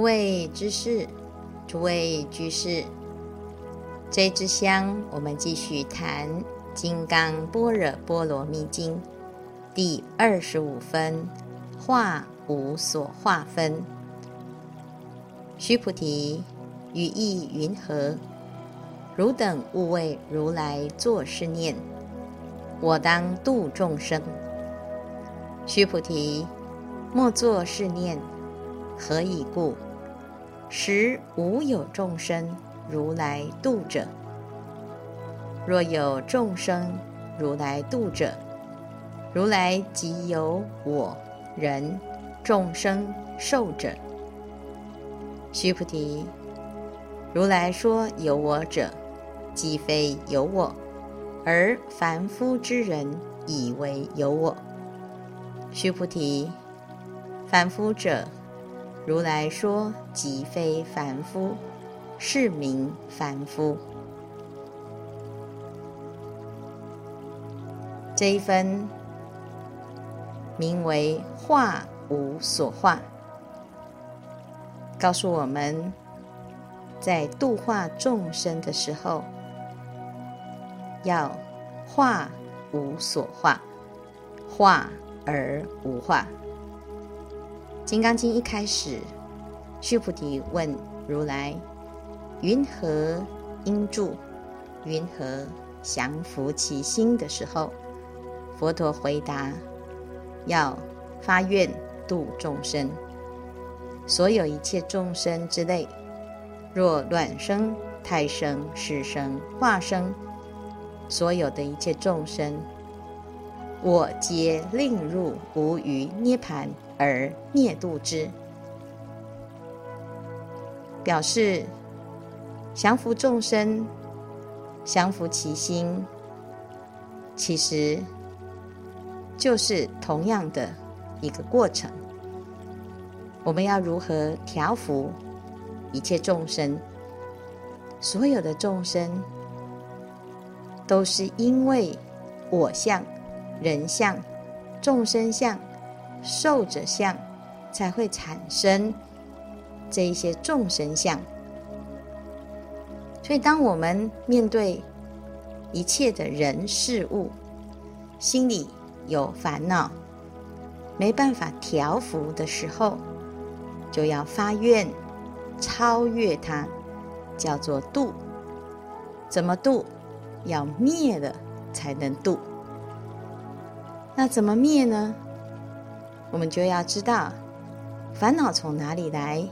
诸位知识，诸位居士，这支香，我们继续谈《金刚般若波罗蜜经》第二十五分，化无所化分。须菩提，于意云何？汝等勿为如来作是念：我当度众生。须菩提，莫作是念。何以故？实无有众生如来度者。若有众生如来度者，如来即有我、人、众生、寿者。须菩提，如来说有我者，即非有我，而凡夫之人以为有我。须菩提，凡夫者。如来说，即非凡夫，是名凡夫。这一分名为化无所化，告诉我们，在度化众生的时候，要化无所化，化而无化。《金刚经》一开始，须菩提问如来：“云何应住？云何降伏其心？”的时候，佛陀回答：“要发愿度众生，所有一切众生之类，若卵生、胎生、湿生、化生，所有的一切众生，我皆令入无余涅盘。”而灭度之，表示降服众生，降服其心，其实就是同样的一个过程。我们要如何调服一切众生？所有的众生都是因为我相、人相、众生相。寿者相，才会产生这一些众生相。所以，当我们面对一切的人事物，心里有烦恼，没办法调伏的时候，就要发愿超越它，叫做度。怎么度？要灭了才能度。那怎么灭呢？我们就要知道，烦恼从哪里来？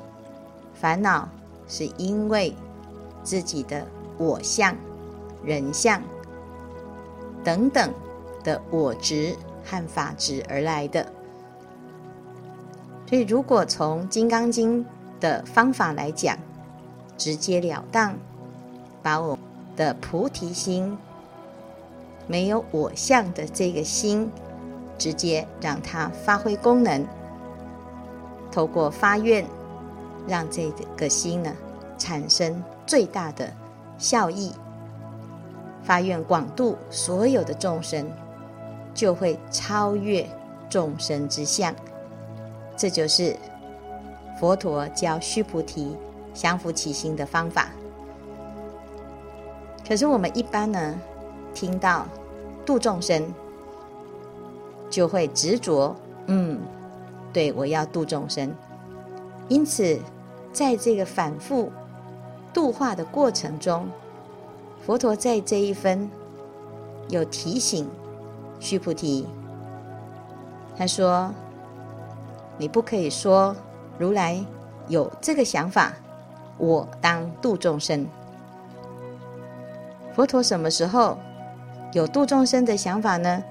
烦恼是因为自己的我相、人相等等的我执和法执而来的。所以，如果从《金刚经》的方法来讲，直截了当，把我的菩提心、没有我相的这个心。直接让它发挥功能，透过发愿，让这个心呢产生最大的效益。发愿广度所有的众生，就会超越众生之相。这就是佛陀教须菩提降伏其心的方法。可是我们一般呢，听到度众生。就会执着，嗯，对，我要度众生。因此，在这个反复度化的过程中，佛陀在这一分有提醒须菩提，他说：“你不可以说如来有这个想法，我当度众生。”佛陀什么时候有度众生的想法呢？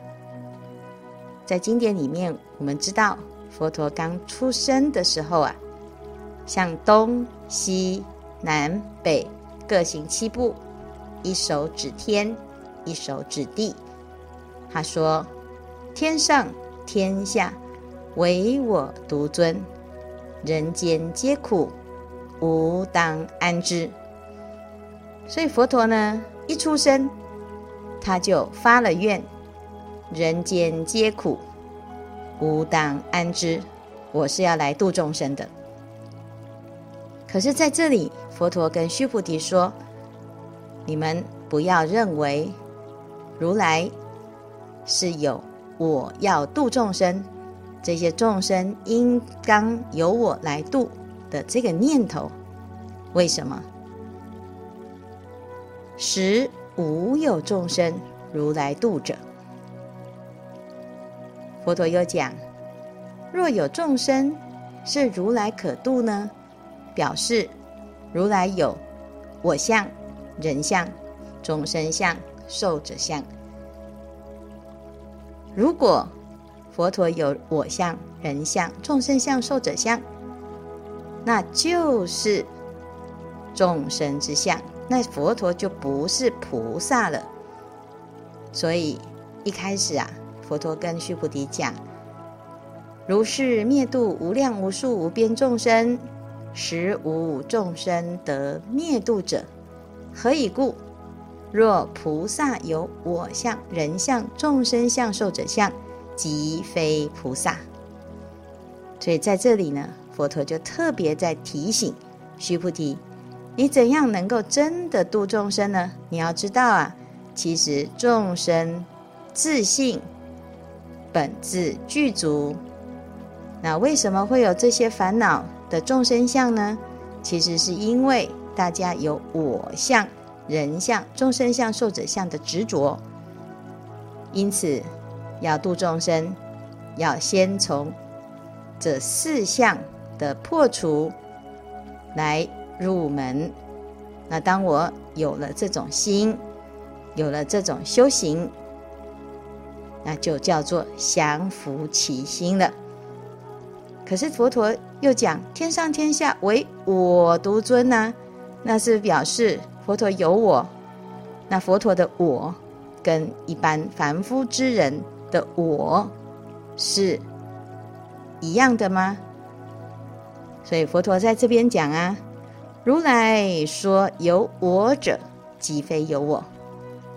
在经典里面，我们知道佛陀刚出生的时候啊，向东西南北各行七步，一手指天，一手指地。他说：“天上天下，唯我独尊；人间皆苦，吾当安之。”所以佛陀呢，一出生他就发了愿。人间皆苦，吾当安之。我是要来度众生的。可是在这里，佛陀跟须菩提说：“你们不要认为如来是有我要度众生，这些众生应当由我来度的这个念头。为什么？实无有众生如来度者。”佛陀又讲：“若有众生是如来可度呢？”表示如来有我相、人相、众生相、寿者相。如果佛陀有我相、人相、众生相、寿者相，那就是众生之相，那佛陀就不是菩萨了。所以一开始啊，佛陀跟须菩提讲：“如是灭度无量无数无边众生。”实无众生得灭度者，何以故？若菩萨有我相、人相、众生相、寿者相，即非菩萨。所以在这里呢，佛陀就特别在提醒须菩提：你怎样能够真的度众生呢？你要知道啊，其实众生自性本自具足，那为什么会有这些烦恼？的众生相呢，其实是因为大家有我相、人相、众生相、寿者相的执着，因此要度众生，要先从这四项的破除来入门。那当我有了这种心，有了这种修行，那就叫做降伏其心了。可是佛陀又讲天上天下唯我独尊呐、啊，那是表示佛陀有我，那佛陀的我跟一般凡夫之人的我是一样的吗？所以佛陀在这边讲啊，如来说有我者，即非有我。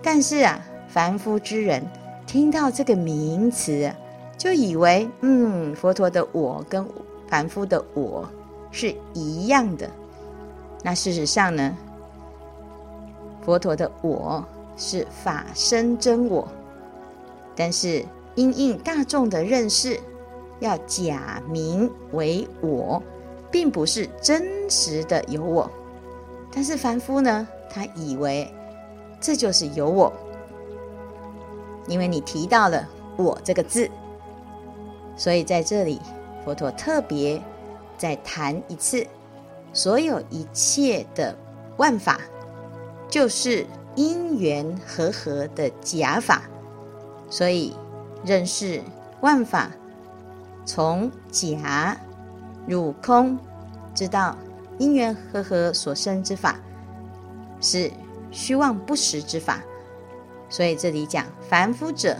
但是啊，凡夫之人听到这个名词。就以为，嗯，佛陀的我跟凡夫的我是一样的。那事实上呢，佛陀的我是法身真我，但是因应大众的认识，要假名为我，并不是真实的有我。但是凡夫呢，他以为这就是有我，因为你提到了“我”这个字。所以在这里，佛陀特别再谈一次，所有一切的万法，就是因缘和合的假法。所以认识万法，从假入空，知道因缘和合所生之法是虚妄不实之法。所以这里讲凡夫者。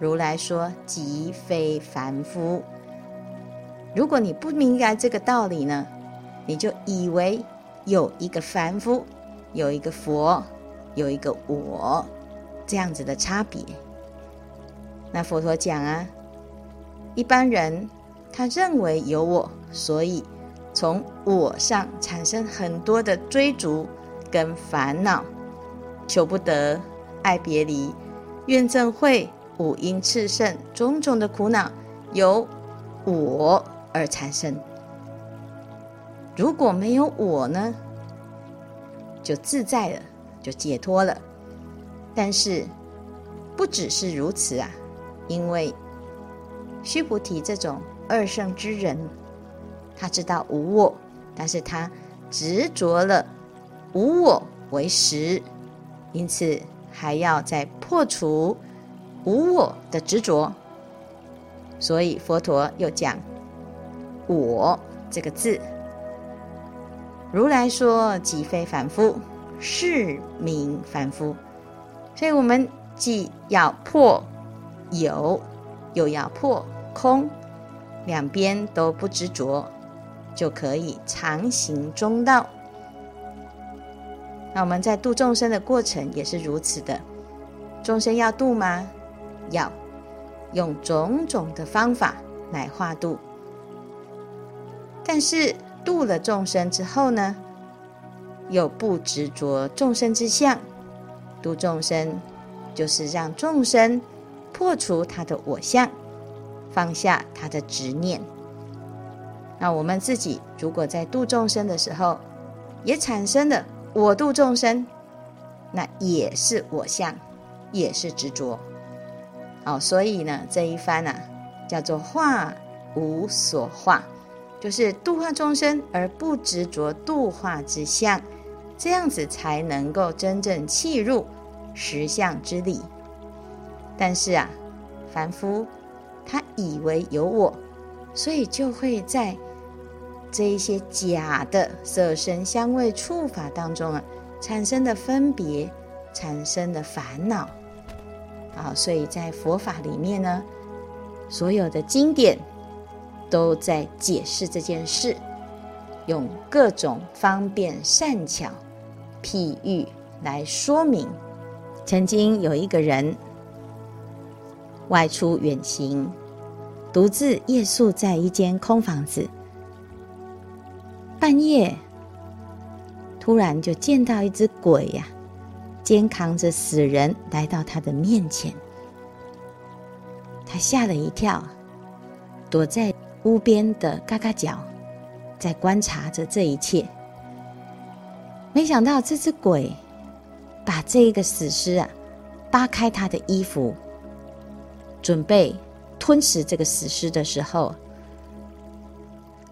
如来说：“即非凡夫。如果你不明白这个道理呢，你就以为有一个凡夫，有一个佛，有一个我，这样子的差别。那佛陀讲啊，一般人他认为有我，所以从我上产生很多的追逐跟烦恼，求不得，爱别离，怨憎会。”五阴炽盛，种种的苦恼由我而产生。如果没有我呢，就自在了，就解脱了。但是不只是如此啊，因为须菩提这种二圣之人，他知道无我，但是他执着了无我为实，因此还要再破除。无我的执着，所以佛陀又讲“我”这个字。如来说：“即非凡夫，是名凡夫。”所以，我们既要破有，又要破空，两边都不执着，就可以常行中道。那我们在度众生的过程也是如此的，众生要度吗？要用种种的方法来化度，但是度了众生之后呢，又不执着众生之相，度众生就是让众生破除他的我相，放下他的执念。那我们自己如果在度众生的时候，也产生了我度众生，那也是我相，也是执着。哦，所以呢，这一番呢、叫做化无所化，就是度化众生而不执着度化之相，这样子才能够真正契入实相之理。但是啊，凡夫他以为有我，所以就会在这一些假的色声香味触法当中啊，产生的分别，产生的烦恼。啊，所以在佛法里面呢，所有的经典都在解释这件事，用各种方便善巧譬喻来说明。曾经有一个人外出远行，独自夜宿在一间空房子，半夜突然就见到一只鬼呀、肩扛着死人来到他的面前，他吓了一跳，躲在屋边的嘎嘎角，在观察着这一切。没想到这只鬼把这个死尸啊扒开他的衣服，准备吞食这个死尸的时候，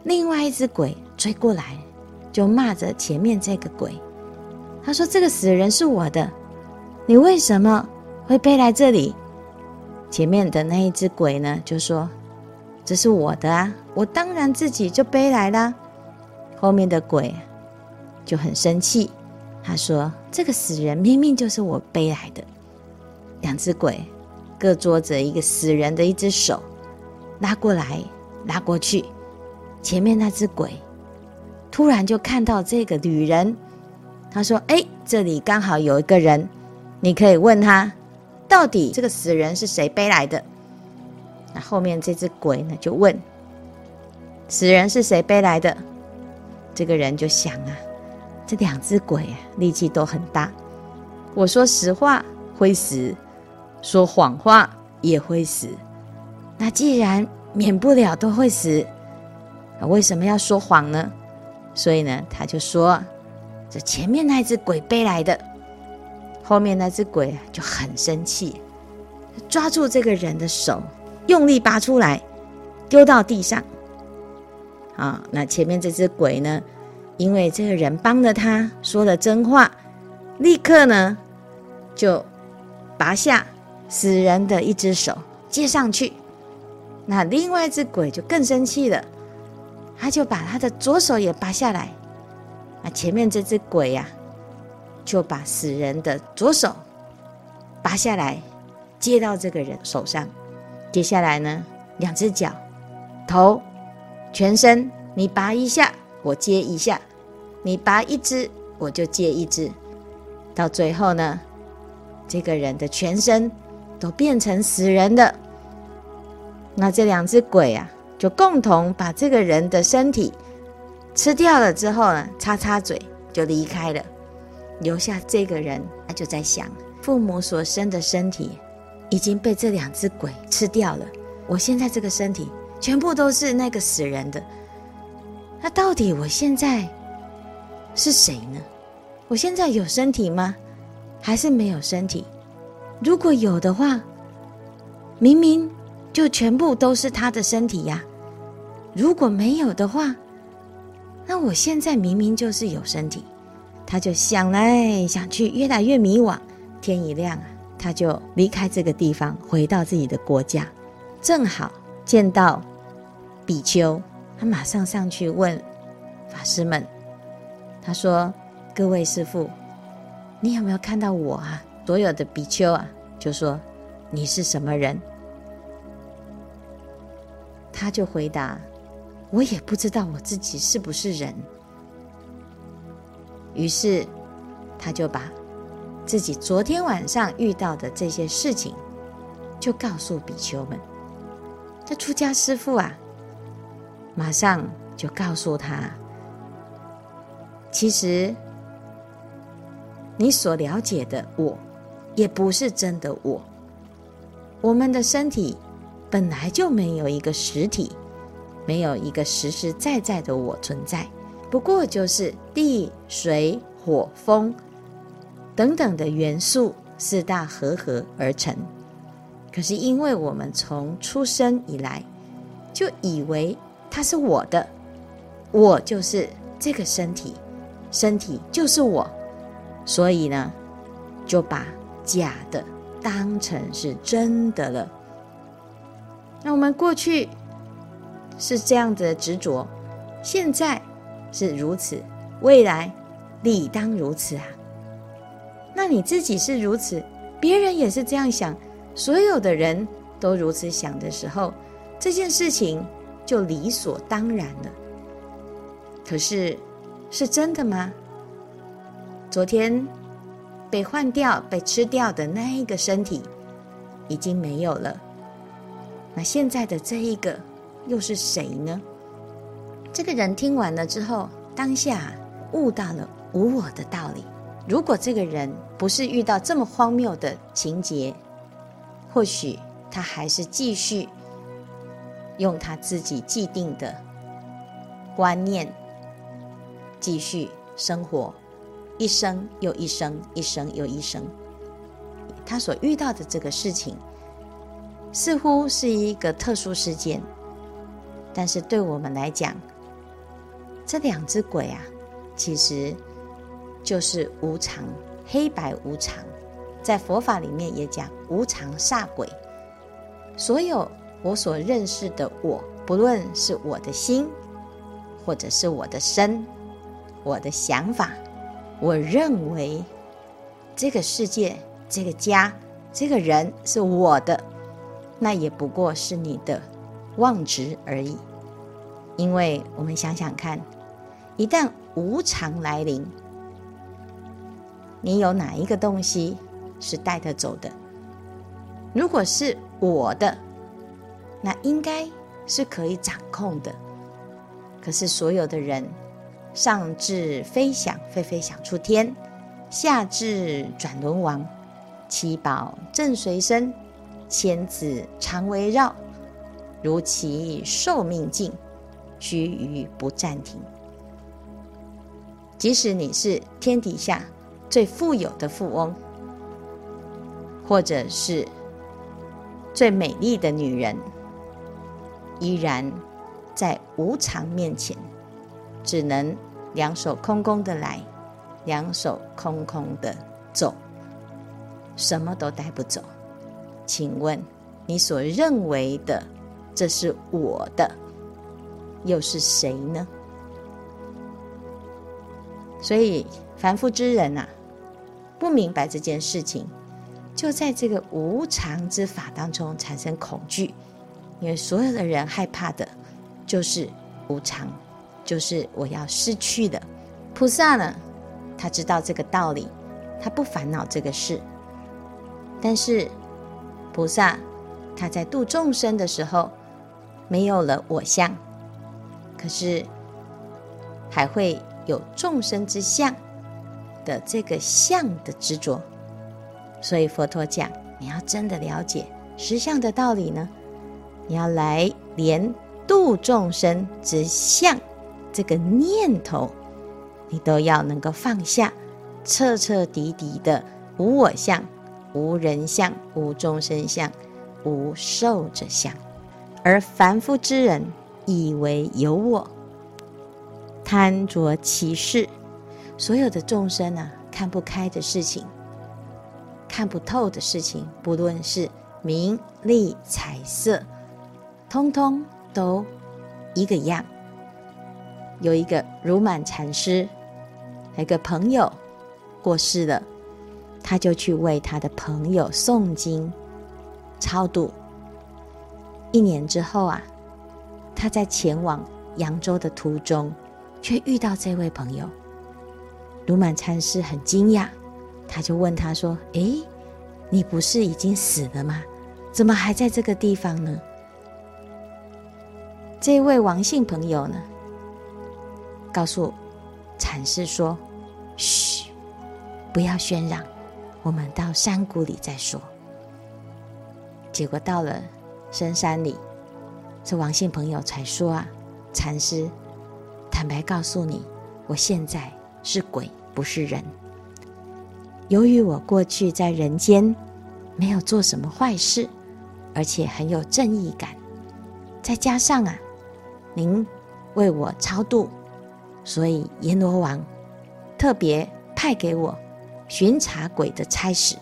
另外一只鬼追过来，就骂着前面这个鬼。他说：“这个死人是我的，你为什么会背来这里？”前面的那一只鬼呢，就说：“这是我的啊，我当然自己就背来了。”后面的鬼就很生气，他说：“这个死人明明就是我背来的。”两只鬼各捉着一个死人的一只手，拉过来拉过去。前面那只鬼突然就看到这个女人。他说：“哎，这里刚好有一个人，你可以问他，到底这个死人是谁背来的？”那后面这只鬼呢，就问：“死人是谁背来的？”这个人就想啊，这两只鬼啊，力气都很大。我说实话会死，说谎话也会死。那既然免不了都会死，为什么要说谎呢？所以呢，他就说。这前面那只鬼背来的，后面那只鬼就很生气，抓住这个人的手，用力拔出来，丢到地上。啊，那前面这只鬼呢，因为这个人帮了他，说了真话，立刻呢就拔下死人的一只手接上去。那另外一只鬼就更生气了，他就把他的左手也拔下来。那前面这只鬼呀、就把死人的左手拔下来，接到这个人手上。接下来呢，两只脚、头、全身，你拔一下，我接一下；你拔一只，我就接一只。到最后呢，这个人的全身都变成死人的。那这两只鬼啊，就共同把这个人的身体。吃掉了之后呢，擦擦嘴就离开了，留下这个人，他就在想：父母所生的身体已经被这两只鬼吃掉了，我现在这个身体全部都是那个死人的。那到底我现在是谁呢？我现在有身体吗？还是没有身体？如果有的话，明明就全部都是他的身体呀。如果没有的话，那我现在明明就是有身体，他就想来想去，越来越迷惘。天一亮啊，他就离开这个地方，回到自己的国家。正好见到比丘，他马上上去问法师们，他说：“各位师父，你有没有看到我啊？”所有的比丘啊，就说：“你是什么人？”他就回答。我也不知道我自己是不是人，于是他就把自己昨天晚上遇到的这些事情，就告诉比丘们。这出家师父啊，马上就告诉他，其实你所了解的我，也不是真的我。我们的身体本来就没有一个实体，没有一个实实在在的我存在，不过就是地、水、火、风等等的元素四大合合而成。可是因为我们从出生以来，就以为它是我的，我就是这个身体，身体就是我。所以呢，就把假的当成是真的了。那我们过去是这样的执着，现在是如此，未来理当如此啊。那你自己是如此，别人也是这样想，所有的人都如此想的时候，这件事情就理所当然了。可是，是真的吗？昨天被换掉、被吃掉的那一个身体已经没有了，那现在的这一个又是谁呢？这个人听完了之后，当下悟到了无我的道理。如果这个人不是遇到这么荒谬的情节，或许他还是继续用他自己既定的观念继续生活。一生又一生，一生又一生，他所遇到的这个事情，似乎是一个特殊事件，但是对我们来讲，这两只鬼啊，其实就是无常，黑白无常，在佛法里面也讲无常煞鬼。所有我所认识的我，不论是我的心，或者是我的身，我的想法。我认为这个世界、这个家、这个人是我的，那也不过是你的妄执而已。因为我们想想看，一旦无常来临，你有哪一个东西是带得走的？如果是我的，那应该是可以掌控的。可是所有的人。上至飞翔，飞飞翔出天；下至转轮王，七宝正随身，千子常围绕，如其寿命尽，须臾不暂停。即使你是天底下最富有的富翁，或者是最美丽的女人，依然在无常面前。只能两手空空的来，两手空空的走，什么都带不走。请问你所认为的这是我的，又是谁呢？所以凡夫之人啊，不明白这件事情，就在这个无常之法当中产生恐惧，因为所有的人害怕的就是无常。就是我要失去的。菩萨呢，他知道这个道理，他不烦恼这个事。但是菩萨他在度众生的时候，没有了我相，可是还会有众生之相的这个相的执着。所以佛陀讲，你要真的了解实相的道理呢，你要来连度众生之相。这个念头，你都要能够放下，彻彻底底的无我相、无人相、无众生相、无寿者相。而凡夫之人以为有我，贪着其事，所有的众生啊，看不开的事情，看不透的事情，不论是名利财色，通通都一个样。有一个如满禅师，有个朋友过世了，他就去为他的朋友诵经超度。一年之后啊，他在前往扬州的途中，却遇到这位朋友。如满禅师很惊讶，他就问他说：“诶，你不是已经死了吗？怎么还在这个地方呢？”这位王姓朋友呢，告诉禅师说：“嘘，不要喧嚷，我们到山谷里再说。”结果到了深山里，这王姓朋友才说：“啊，禅师，坦白告诉你，我现在是鬼，不是人。由于我过去在人间没有做什么坏事，而且很有正义感，再加上啊，您为我超度，所以阎罗王特别派给我巡查鬼的差使。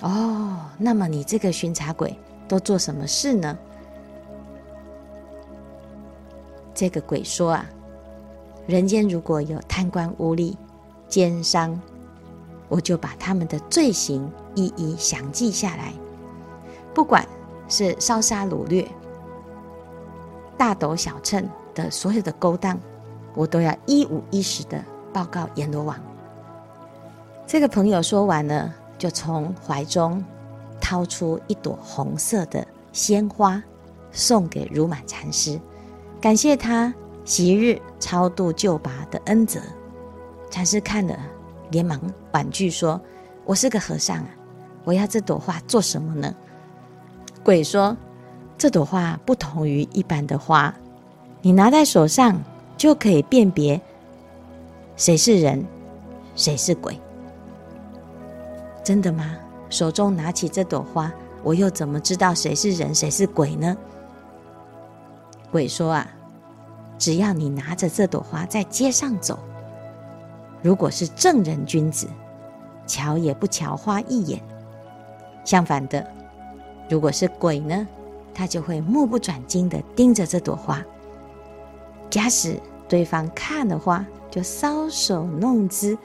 哦，那么你这个巡查鬼都做什么事呢？”这个鬼说啊，人间如果有贪官污吏、奸商，我就把他们的罪行一一详记下来。不管是烧杀掳掠、大斗小秤的所有的勾当，我都要一五一十的报告阎罗王。这个朋友说完了，就从怀中掏出一朵红色的鲜花，送给如满禅师。感谢他昔日超度救拔的恩泽，禅师看了，连忙婉拒说：“我是个和尚啊，我要这朵花做什么呢？”鬼说：“这朵花不同于一般的花，你拿在手上就可以辨别谁是人，谁是鬼。”真的吗？手中拿起这朵花，我又怎么知道谁是人，谁是鬼呢？鬼说啊，只要你拿着这朵花在街上走，如果是正人君子，瞧也不瞧花一眼；相反的，如果是鬼呢，他就会目不转睛地盯着这朵花。假使对方看了花就搔首弄姿，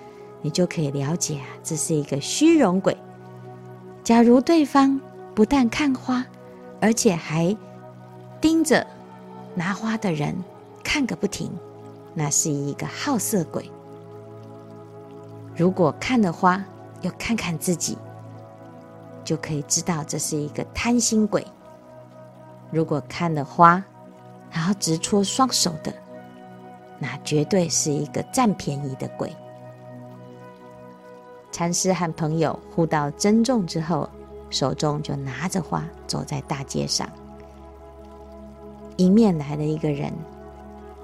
你就可以了解啊，这是一个虚荣鬼。假如对方不但看花，而且还盯着。拿花的人看个不停，那是一个好色鬼。如果看了花又看看自己，就可以知道这是一个贪心鬼。如果看了花，然后直戳双手的，那绝对是一个占便宜的鬼。禅师和朋友互道珍重之后，手中就拿着花走在大街上。迎面来了一个人，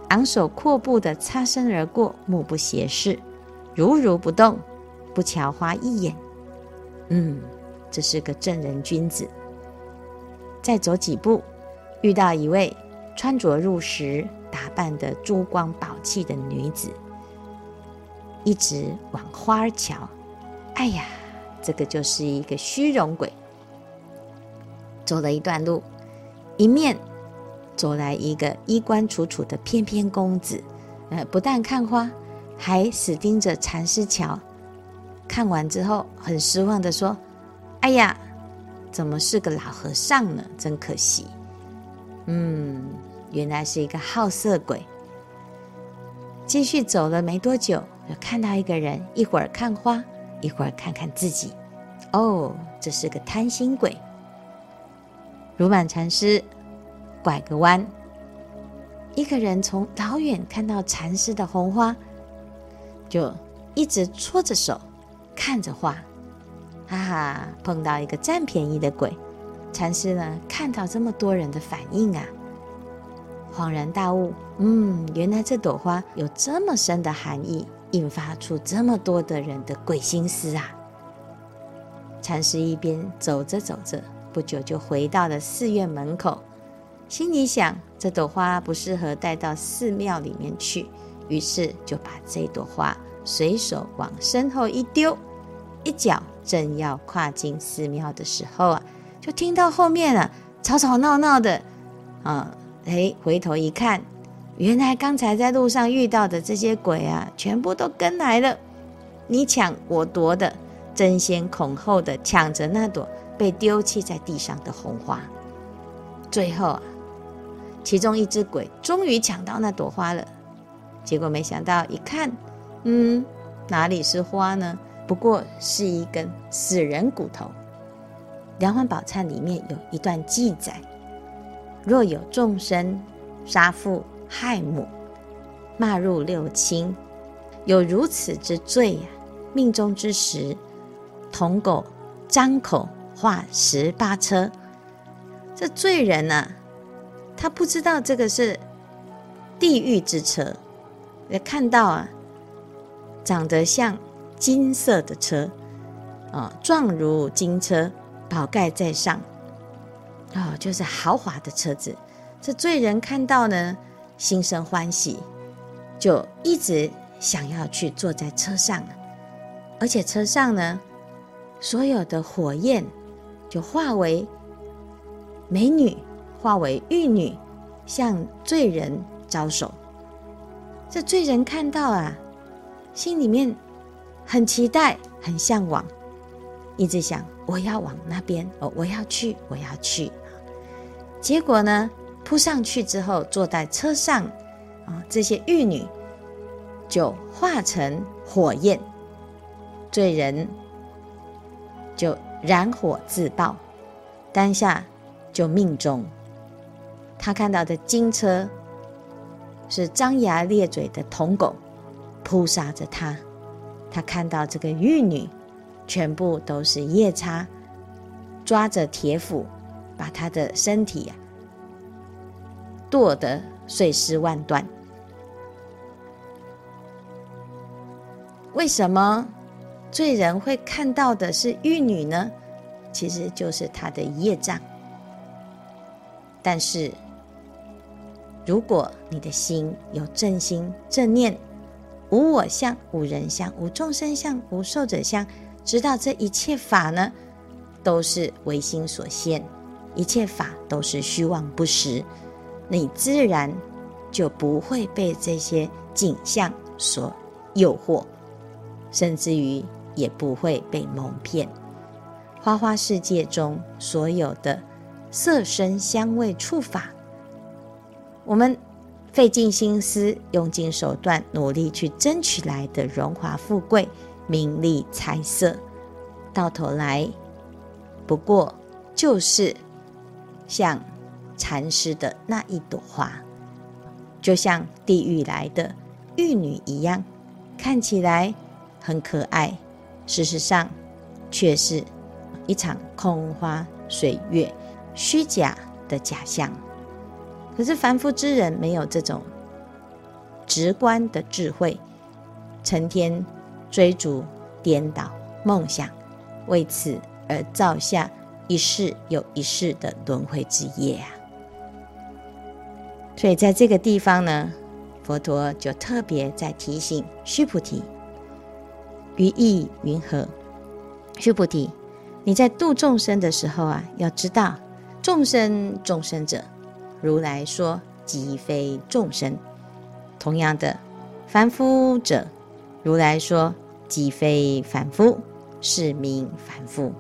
昂首阔步的擦身而过，目不斜视，如如不动，不瞧花一眼。嗯，这是个正人君子。再走几步，遇到一位穿着入时、打扮得珠光宝气的女子，一直往花儿瞧。哎呀，这个就是一个虚荣鬼。走了一段路，迎面。走来一个衣冠楚楚的翩翩公子，呃，不但看花，还死盯着禅师瞧。看完之后，很失望的说：“哎呀，怎么是个老和尚呢？真可惜。”嗯，原来是一个好色鬼。继续走了没多久，又看到一个人，一会儿看花，一会儿看看自己。哦，这是个贪心鬼。如满禅师。拐个弯，一个人从老远看到禅师的红花，就一直搓着手看着花，哈哈！碰到一个占便宜的鬼，禅师呢，看到这么多人的反应啊，恍然大悟，嗯，原来这朵花有这么深的含义，引发出这么多的人的鬼心思啊！禅师一边走着走着，不久就回到了寺院门口。心里想，这朵花不适合带到寺庙里面去，于是就把这朵花随手往身后一丢，一脚正要跨进寺庙的时候啊，就听到后面啊吵吵闹闹的，啊，哎，回头一看，原来刚才在路上遇到的这些鬼啊，全部都跟来了，你抢我夺的，争先恐后的抢着那朵被丢弃在地上的红花，最后啊。其中一只鬼终于抢到那朵花了，结果没想到一看，嗯，哪里是花呢？不过是一根死人骨头。《连环宝忏》里面有一段记载：若有众生杀父害母，骂入六亲，有如此之罪呀、命中之时，铜狗张口化十八车。这罪人呢、啊，他不知道这个是地狱之车，也看到啊，长得像金色的车，啊，状如金车，宝盖在上，哦，就是豪华的车子。这罪人看到呢，心生欢喜，就一直想要去坐在车上，而且车上呢，所有的火焰就化为美女，化为玉女，向罪人招手。这罪人看到啊，心里面很期待，很向往，一直想我要往那边哦，我要去，我要去。结果呢，扑上去之后，坐在车上，啊，这些玉女就化成火焰，罪人就燃火自爆，当下就命终。他看到的金车是张牙咧嘴的铜狗扑杀着他，他看到这个玉女全部都是夜叉抓着铁斧把他的身体呀、剁得碎尸万段。为什么罪人会看到的是玉女呢？其实就是他的业障。但是，如果你的心有正心正念，无我相、无人相、无众生相、无寿者相，知道这一切法呢，都是唯心所现，一切法都是虚妄不实。你自然就不会被这些景象所诱惑，甚至于也不会被蒙骗。花花世界中所有的色声香味触法，我们费尽心思、用尽手段、努力去争取来的荣华富贵、名利财色，到头来不过就是像。禅师的那一朵花，就像地狱来的玉女一样，看起来很可爱，事实上却是一场空花水月、虚假的假象。可是凡夫之人没有这种直观的智慧，成天追逐颠倒梦想，为此而造下一世又一世的轮回之业啊！所以在这个地方呢，佛陀就特别在提醒须菩提：“于意云何？须菩提，你在度众生的时候啊，要知道众生众生者，如来说即非众生；同样的，凡夫者，如来说即非凡夫，是名凡夫。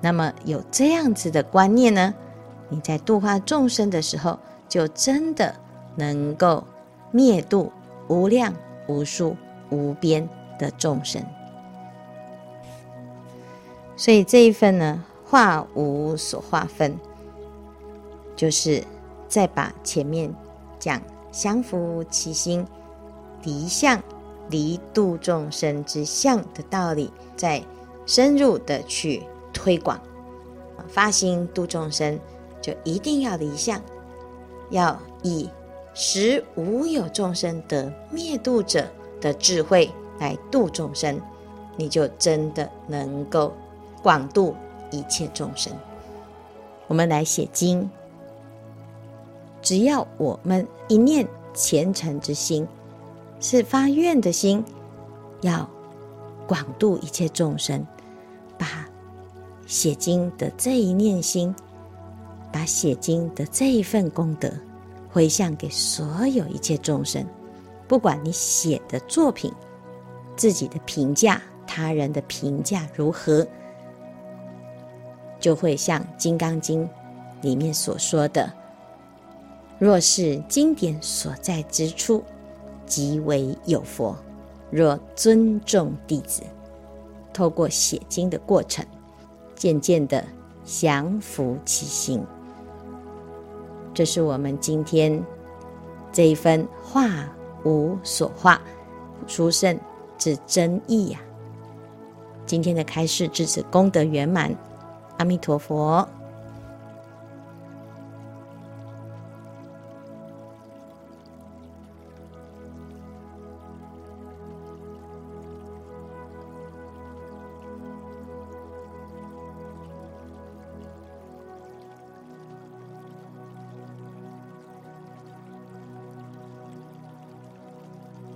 那么有这样子的观念呢？”你在度化众生的时候，就真的能够灭度无量无数无边的众生。所以这一份呢，化无所化分，就是再把前面讲降伏其心、离相、离度众生之相的道理，再深入的去推广，发心度众生。就一定要离相，要以实无有众生得灭度者的智慧来度众生，你就真的能够广度一切众生。我们来写经，只要我们一念虔诚之心，是发愿的心，要广度一切众生，把写经的这一念心。把写经的这一份功德回向给所有一切众生，不管你写的作品、自己的评价、他人的评价如何，就会像《金刚经》里面所说的：“若是经典所在之处，即为有佛；若尊重弟子，透过写经的过程，渐渐的降服其心。”这是我们今天这一分化无所化，殊胜之真意呀、啊！今天的开示至此功德圆满，阿弥陀佛。